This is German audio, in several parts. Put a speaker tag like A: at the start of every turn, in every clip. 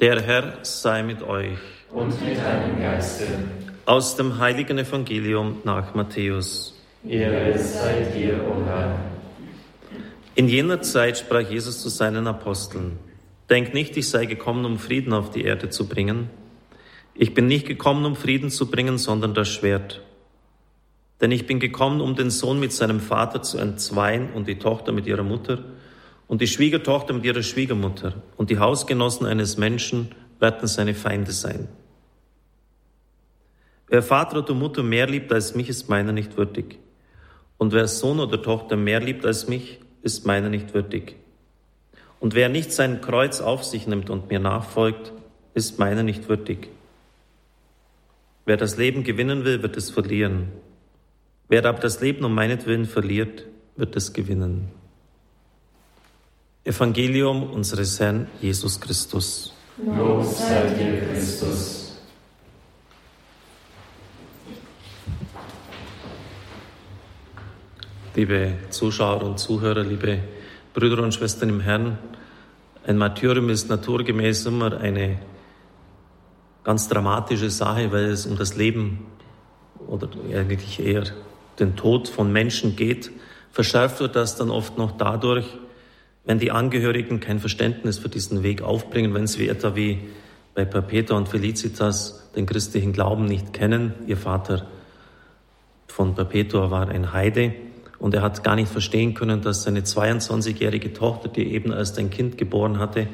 A: Der Herr sei mit euch.
B: Und mit deinem Geiste.
A: Aus dem heiligen Evangelium nach Matthäus.
B: Ehre sei dir, o Herr.
A: In jener Zeit sprach Jesus zu seinen Aposteln, Denkt nicht, ich sei gekommen, um Frieden auf die Erde zu bringen. Ich bin nicht gekommen, um Frieden zu bringen, sondern das Schwert. Denn ich bin gekommen, um den Sohn mit seinem Vater zu entzweien und die Tochter mit ihrer Mutter und die Schwiegertochter mit ihrer Schwiegermutter und die Hausgenossen eines Menschen werden seine Feinde sein. Wer Vater oder Mutter mehr liebt als mich, ist meiner nicht würdig. Und wer Sohn oder Tochter mehr liebt als mich, ist meiner nicht würdig. Und wer nicht sein Kreuz auf sich nimmt und mir nachfolgt, ist meiner nicht würdig. Wer das Leben gewinnen will, wird es verlieren. Wer aber das Leben um meinetwillen verliert, wird es gewinnen. Evangelium unseres Herrn Jesus Christus.
B: Lob sei dir, Christus.
A: Liebe Zuschauer und Zuhörer, liebe Brüder und Schwestern im Herrn, ein Martyrium ist naturgemäß immer eine ganz dramatische Sache, weil es um das Leben oder eigentlich eher den Tod von Menschen geht. Verschärft wird das dann oft noch dadurch, wenn die Angehörigen kein Verständnis für diesen Weg aufbringen, wenn sie etwa wie bei Perpetua und Felicitas den christlichen Glauben nicht kennen. Ihr Vater von Perpetua war ein Heide und er hat gar nicht verstehen können, dass seine 22-jährige Tochter, die eben erst ein Kind geboren hatte,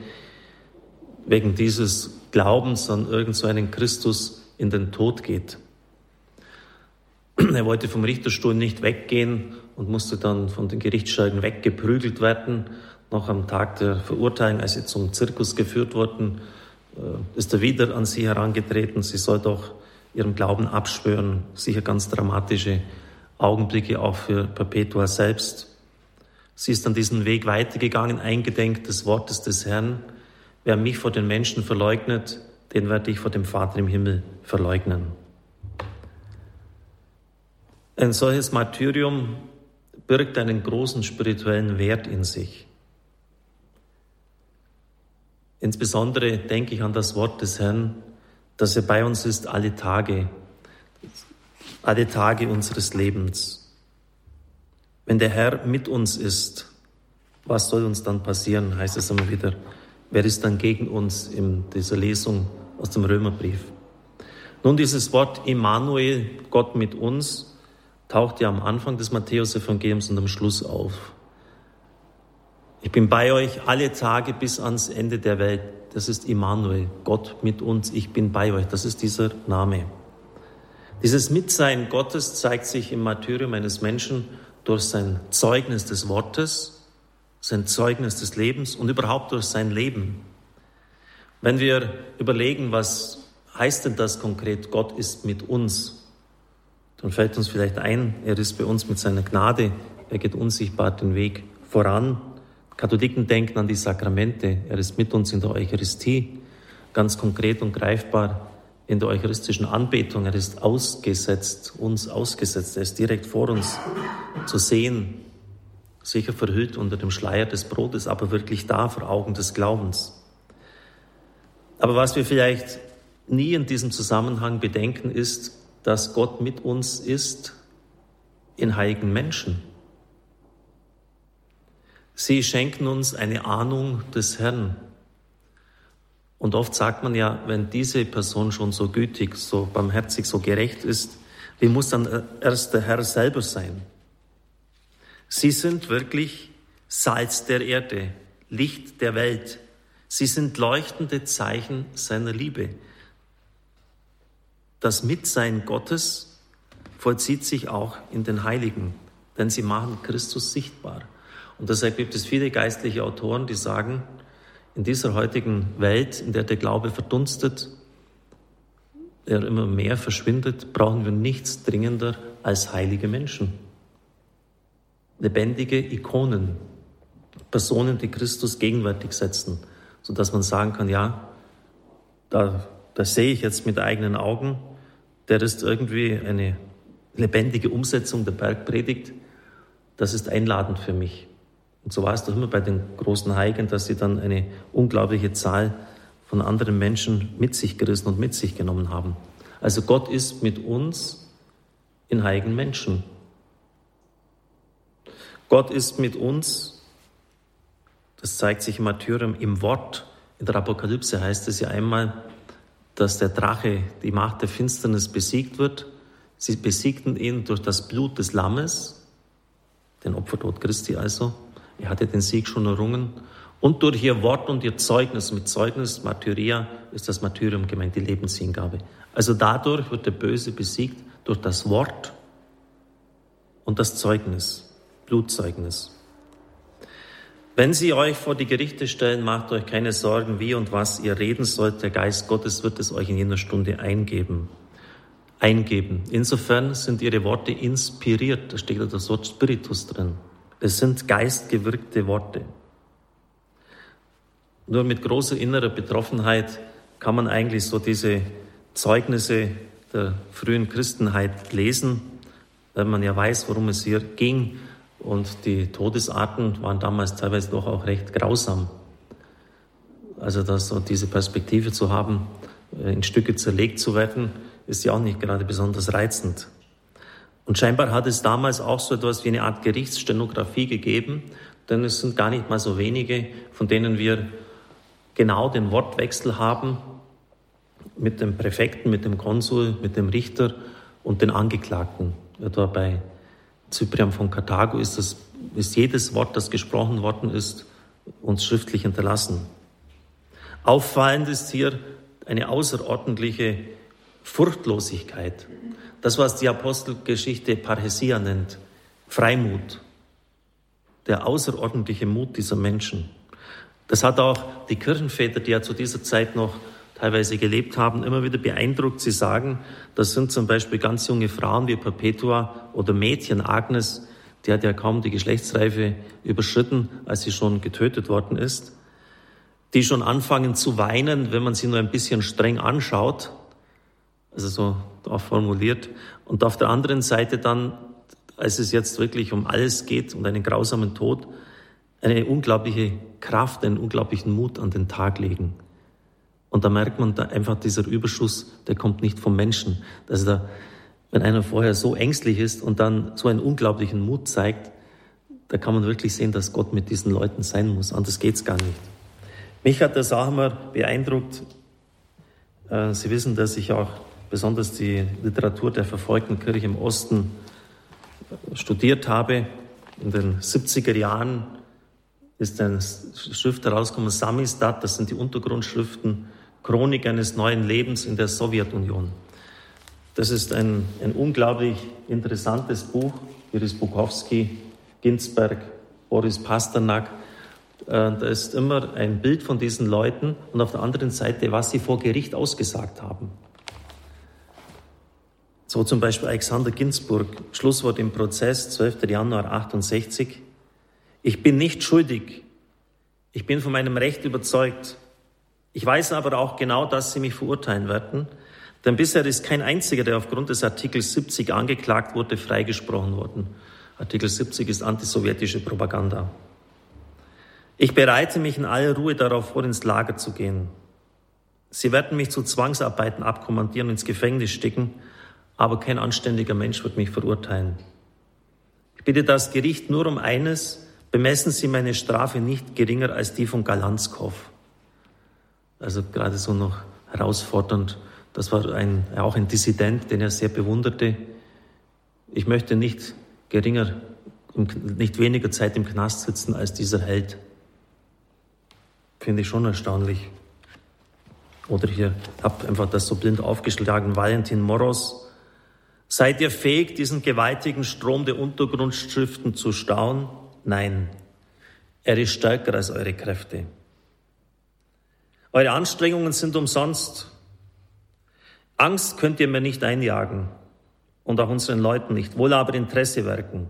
A: wegen dieses Glaubens an irgendeinen so Christus in den Tod geht. Er wollte vom Richterstuhl nicht weggehen und musste dann von den Gerichtsschreiben weggeprügelt werden noch am Tag der Verurteilung, als sie zum Zirkus geführt wurden, äh, ist er wieder an sie herangetreten. Sie soll doch ihrem Glauben abschwören. Sicher ganz dramatische Augenblicke auch für Perpetua selbst. Sie ist dann diesen Weg weitergegangen, eingedenk des Wortes des Herrn. Wer mich vor den Menschen verleugnet, den werde ich vor dem Vater im Himmel verleugnen. Ein solches Martyrium birgt einen großen spirituellen Wert in sich. Insbesondere denke ich an das Wort des Herrn, dass er bei uns ist alle Tage, alle Tage unseres Lebens. Wenn der Herr mit uns ist, was soll uns dann passieren, heißt es immer wieder. Wer ist dann gegen uns in dieser Lesung aus dem Römerbrief? Nun, dieses Wort Immanuel, Gott mit uns, taucht ja am Anfang des Matthäus-Evangeliums und am Schluss auf. Ich bin bei euch alle Tage bis ans Ende der Welt. Das ist Immanuel, Gott mit uns. Ich bin bei euch. Das ist dieser Name. Dieses Mitsein Gottes zeigt sich im Martyrium eines Menschen durch sein Zeugnis des Wortes, sein Zeugnis des Lebens und überhaupt durch sein Leben. Wenn wir überlegen, was heißt denn das konkret, Gott ist mit uns, dann fällt uns vielleicht ein, er ist bei uns mit seiner Gnade, er geht unsichtbar den Weg voran. Katholiken denken an die Sakramente. Er ist mit uns in der Eucharistie, ganz konkret und greifbar in der eucharistischen Anbetung. Er ist ausgesetzt, uns ausgesetzt. Er ist direkt vor uns zu sehen, sicher verhüllt unter dem Schleier des Brotes, aber wirklich da vor Augen des Glaubens. Aber was wir vielleicht nie in diesem Zusammenhang bedenken, ist, dass Gott mit uns ist in heiligen Menschen. Sie schenken uns eine Ahnung des Herrn. Und oft sagt man ja, wenn diese Person schon so gütig, so barmherzig, so gerecht ist, wie muss dann erst der Herr selber sein? Sie sind wirklich Salz der Erde, Licht der Welt. Sie sind leuchtende Zeichen seiner Liebe. Das Mitsein Gottes vollzieht sich auch in den Heiligen, denn sie machen Christus sichtbar. Und deshalb gibt es viele geistliche Autoren, die sagen, in dieser heutigen Welt, in der der Glaube verdunstet, der immer mehr verschwindet, brauchen wir nichts dringender als heilige Menschen. Lebendige Ikonen, Personen, die Christus gegenwärtig setzen, sodass man sagen kann, ja, da, da sehe ich jetzt mit eigenen Augen, der ist irgendwie eine lebendige Umsetzung der Bergpredigt. Das ist einladend für mich. Und so war es doch immer bei den großen Heiligen, dass sie dann eine unglaubliche Zahl von anderen Menschen mit sich gerissen und mit sich genommen haben. Also Gott ist mit uns in heiligen Menschen. Gott ist mit uns, das zeigt sich im Martyrium, im Wort. In der Apokalypse heißt es ja einmal, dass der Drache, die Macht der Finsternis besiegt wird. Sie besiegten ihn durch das Blut des Lammes, den Opfertod Christi also. Er hatte den Sieg schon errungen. Und durch ihr Wort und ihr Zeugnis, mit Zeugnis, Martyria, ist das Martyrium gemeint, die Lebenshingabe. Also dadurch wird der Böse besiegt, durch das Wort und das Zeugnis, Blutzeugnis. Wenn sie euch vor die Gerichte stellen, macht euch keine Sorgen, wie und was ihr reden sollt. Der Geist Gottes wird es euch in jener Stunde eingeben. Eingeben. Insofern sind ihre Worte inspiriert. Da steht das Wort Spiritus drin. Es sind geistgewirkte Worte. Nur mit großer innerer Betroffenheit kann man eigentlich so diese Zeugnisse der frühen Christenheit lesen, weil man ja weiß, worum es hier ging. Und die Todesarten waren damals teilweise doch auch recht grausam. Also dass so diese Perspektive zu haben, äh, in Stücke zerlegt zu werden, ist ja auch nicht gerade besonders reizend. Und scheinbar hat es damals auch so etwas wie eine Art Gerichtsstenografie gegeben, denn es sind gar nicht mal so wenige, von denen wir genau den Wortwechsel haben mit dem Präfekten, mit dem Konsul, mit dem Richter und den Angeklagten. Etwa bei Cyprian von Karthago ist, das, ist jedes Wort, das gesprochen worden ist, uns schriftlich hinterlassen. Auffallend ist hier eine außerordentliche Furchtlosigkeit. Das, was die Apostelgeschichte Parhesia nennt, Freimut, der außerordentliche Mut dieser Menschen. Das hat auch die Kirchenväter, die ja zu dieser Zeit noch teilweise gelebt haben, immer wieder beeindruckt. Sie sagen, das sind zum Beispiel ganz junge Frauen wie Perpetua oder Mädchen Agnes, die hat ja kaum die Geschlechtsreife überschritten, als sie schon getötet worden ist, die schon anfangen zu weinen, wenn man sie nur ein bisschen streng anschaut, also so auch formuliert, und auf der anderen Seite dann, als es jetzt wirklich um alles geht, um einen grausamen Tod, eine unglaubliche Kraft, einen unglaublichen Mut an den Tag legen. Und da merkt man da einfach, dieser Überschuss, der kommt nicht vom Menschen. Also da, wenn einer vorher so ängstlich ist und dann so einen unglaublichen Mut zeigt, da kann man wirklich sehen, dass Gott mit diesen Leuten sein muss. Anders geht's gar nicht. Mich hat das auch immer beeindruckt. Äh, Sie wissen, dass ich auch besonders die Literatur der verfolgten Kirche im Osten studiert habe. In den 70er Jahren ist eine Schrift herausgekommen, Samistat, das sind die Untergrundschriften Chronik eines neuen Lebens in der Sowjetunion. Das ist ein, ein unglaublich interessantes Buch. Iris Bukowski, Ginsberg, Boris Pasternak. Äh, da ist immer ein Bild von diesen Leuten und auf der anderen Seite, was sie vor Gericht ausgesagt haben. So zum Beispiel Alexander Ginsburg, Schlusswort im Prozess, 12. Januar 68. Ich bin nicht schuldig. Ich bin von meinem Recht überzeugt. Ich weiß aber auch genau, dass Sie mich verurteilen werden, denn bisher ist kein einziger, der aufgrund des Artikels 70 angeklagt wurde, freigesprochen worden. Artikel 70 ist antisowjetische Propaganda. Ich bereite mich in aller Ruhe darauf vor, ins Lager zu gehen. Sie werden mich zu Zwangsarbeiten abkommandieren, ins Gefängnis stecken, aber kein anständiger Mensch wird mich verurteilen. Ich bitte das Gericht nur um eines, bemessen Sie meine Strafe nicht geringer als die von Galanskow. Also gerade so noch herausfordernd. Das war ein, auch ein Dissident, den er sehr bewunderte. Ich möchte nicht geringer, nicht weniger Zeit im Knast sitzen als dieser Held. Finde ich schon erstaunlich. Oder hier, habe einfach das so blind aufgeschlagen, Valentin Moros. Seid ihr fähig, diesen gewaltigen Strom der Untergrundschriften zu stauen? Nein. Er ist stärker als eure Kräfte. Eure Anstrengungen sind umsonst. Angst könnt ihr mir nicht einjagen und auch unseren Leuten nicht, wohl aber Interesse werken.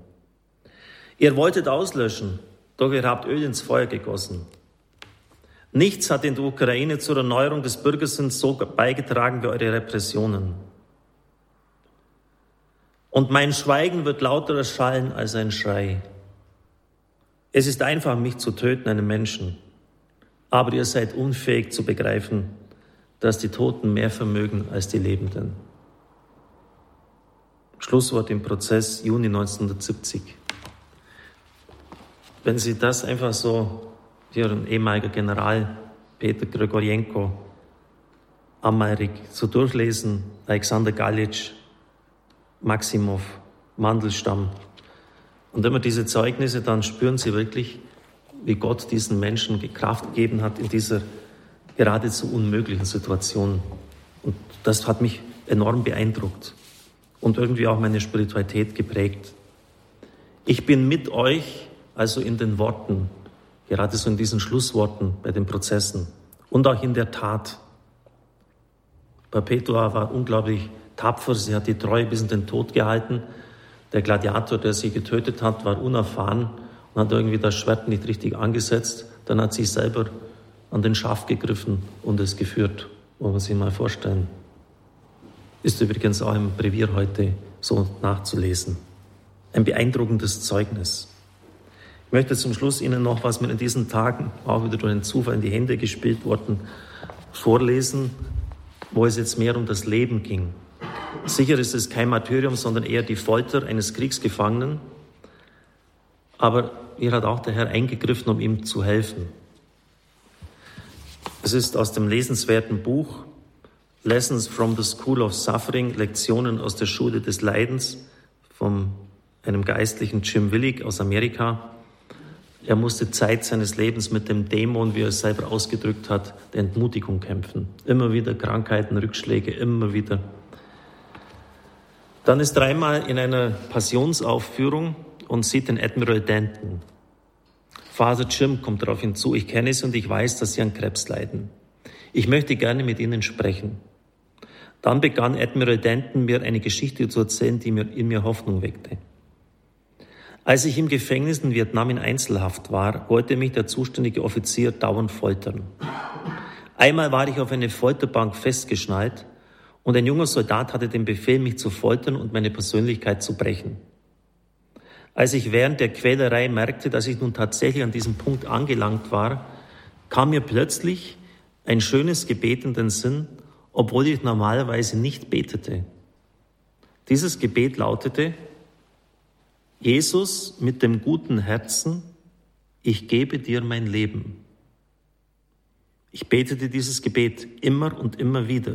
A: Ihr wolltet auslöschen, doch ihr habt Öl ins Feuer gegossen. Nichts hat in der Ukraine zur Erneuerung des Bürgersinns so beigetragen wie eure Repressionen. Und mein Schweigen wird lauter erschallen als ein Schrei. Es ist einfach, mich zu töten, einen Menschen. aber ihr seid unfähig zu begreifen, dass die Toten mehr vermögen als die Lebenden. Schlusswort im Prozess Juni 1970. Wenn Sie das einfach so, hier ein ehemaliger General Peter Gregorienko, Amarik, so durchlesen, Alexander Galitsch, Maximov, Mandelstam, und immer diese Zeugnisse, dann spüren Sie wirklich, wie Gott diesen Menschen Kraft gegeben hat in dieser geradezu unmöglichen Situation. Und das hat mich enorm beeindruckt und irgendwie auch meine Spiritualität geprägt. Ich bin mit euch, also in den Worten, gerade so in diesen Schlussworten bei den Prozessen und auch in der Tat. Perpetua war unglaublich tapfer, sie hat die Treue bis in den Tod gehalten. Der Gladiator, der sie getötet hat, war unerfahren und hat irgendwie das Schwert nicht richtig angesetzt. Dann hat sie selber an den Schaft gegriffen und es geführt. Wollen wir sich mal vorstellen. Ist übrigens auch im Brevier heute so nachzulesen. Ein beeindruckendes Zeugnis. Ich möchte zum Schluss Ihnen noch, was mir in diesen Tagen auch wieder durch den Zufall in die Hände gespielt worden, vorlesen, wo es jetzt mehr um das Leben ging. Sicher ist es kein Martyrium, sondern eher die Folter eines Kriegsgefangenen. Aber hier hat auch der Herr eingegriffen, um ihm zu helfen. Es ist aus dem lesenswerten Buch Lessons from the School of Suffering, Lektionen aus der Schule des Leidens von einem geistlichen Jim Willig aus Amerika. Er musste Zeit seines Lebens mit dem Dämon, wie er es selber ausgedrückt hat, der Entmutigung kämpfen. Immer wieder Krankheiten, Rückschläge, immer wieder. Dann ist dreimal in einer Passionsaufführung und sieht den Admiral Denton. Vater Jim kommt darauf hinzu, ich kenne Sie und ich weiß, dass Sie an Krebs leiden. Ich möchte gerne mit Ihnen sprechen. Dann begann Admiral Denton mir eine Geschichte zu erzählen, die mir in mir Hoffnung weckte. Als ich im Gefängnis in Vietnam in Einzelhaft war, wollte mich der zuständige Offizier dauernd foltern. Einmal war ich auf eine Folterbank festgeschnallt und ein junger Soldat hatte den Befehl, mich zu foltern und meine Persönlichkeit zu brechen. Als ich während der Quälerei merkte, dass ich nun tatsächlich an diesem Punkt angelangt war, kam mir plötzlich ein schönes Gebet in den Sinn, obwohl ich normalerweise nicht betete. Dieses Gebet lautete, Jesus mit dem guten Herzen, ich gebe dir mein Leben. Ich betete dieses Gebet immer und immer wieder.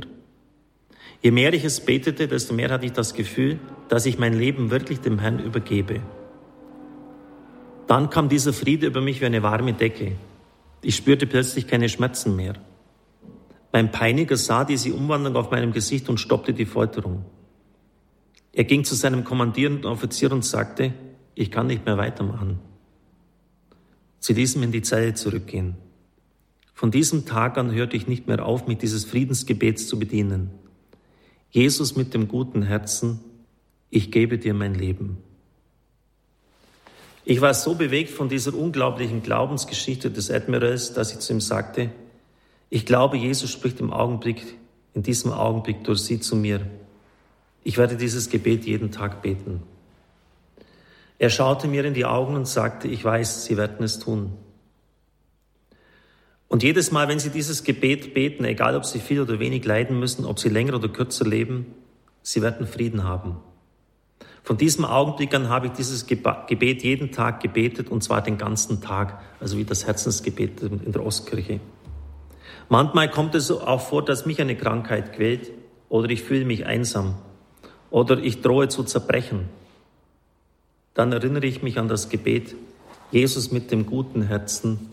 A: Je mehr ich es betete, desto mehr hatte ich das Gefühl, dass ich mein Leben wirklich dem Herrn übergebe. Dann kam dieser Friede über mich wie eine warme Decke. Ich spürte plötzlich keine Schmerzen mehr. Mein Peiniger sah diese Umwandlung auf meinem Gesicht und stoppte die Folterung. Er ging zu seinem kommandierenden Offizier und sagte, ich kann nicht mehr weitermachen. Sie ließen mich in die Zelle zurückgehen. Von diesem Tag an hörte ich nicht mehr auf, mich dieses Friedensgebets zu bedienen. Jesus mit dem guten Herzen, ich gebe dir mein Leben. Ich war so bewegt von dieser unglaublichen Glaubensgeschichte des Admirals, dass ich zu ihm sagte, ich glaube, Jesus spricht im Augenblick, in diesem Augenblick durch Sie zu mir. Ich werde dieses Gebet jeden Tag beten. Er schaute mir in die Augen und sagte, ich weiß, Sie werden es tun. Und jedes Mal, wenn Sie dieses Gebet beten, egal ob Sie viel oder wenig leiden müssen, ob Sie länger oder kürzer leben, Sie werden Frieden haben. Von diesem Augenblick an habe ich dieses Gebet jeden Tag gebetet und zwar den ganzen Tag, also wie das Herzensgebet in der Ostkirche. Manchmal kommt es auch vor, dass mich eine Krankheit quält oder ich fühle mich einsam oder ich drohe zu zerbrechen. Dann erinnere ich mich an das Gebet, Jesus mit dem guten Herzen,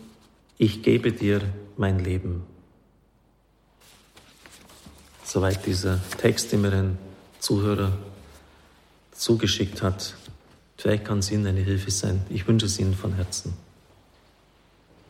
A: ich gebe dir mein Leben. Soweit dieser Text, den mir ein Zuhörer zugeschickt hat. Vielleicht kann es Ihnen eine Hilfe sein. Ich wünsche es Ihnen von Herzen.